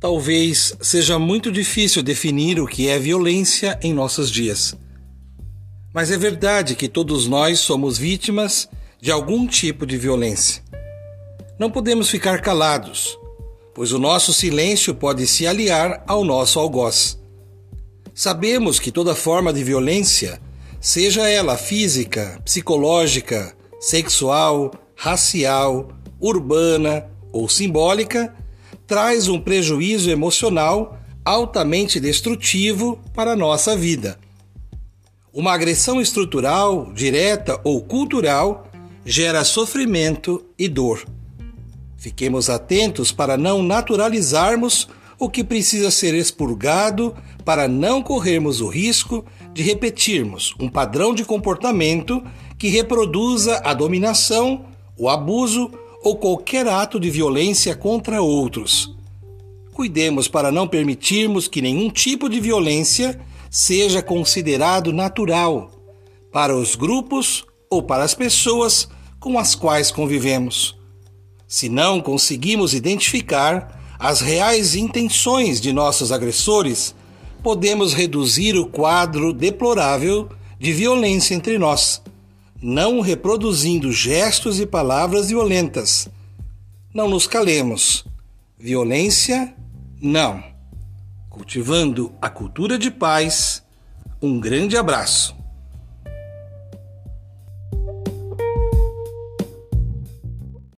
Talvez seja muito difícil definir o que é violência em nossos dias. Mas é verdade que todos nós somos vítimas de algum tipo de violência. Não podemos ficar calados, pois o nosso silêncio pode se aliar ao nosso algoz. Sabemos que toda forma de violência, seja ela física, psicológica, sexual, racial, urbana ou simbólica, traz um prejuízo emocional altamente destrutivo para a nossa vida. Uma agressão estrutural, direta ou cultural gera sofrimento e dor. Fiquemos atentos para não naturalizarmos o que precisa ser expurgado para não corrermos o risco de repetirmos um padrão de comportamento que reproduza a dominação, o abuso ou qualquer ato de violência contra outros. Cuidemos para não permitirmos que nenhum tipo de violência seja considerado natural para os grupos ou para as pessoas com as quais convivemos. Se não conseguimos identificar as reais intenções de nossos agressores, podemos reduzir o quadro deplorável de violência entre nós não reproduzindo gestos e palavras violentas. Não nos calemos. Violência, não. Cultivando a cultura de paz. Um grande abraço.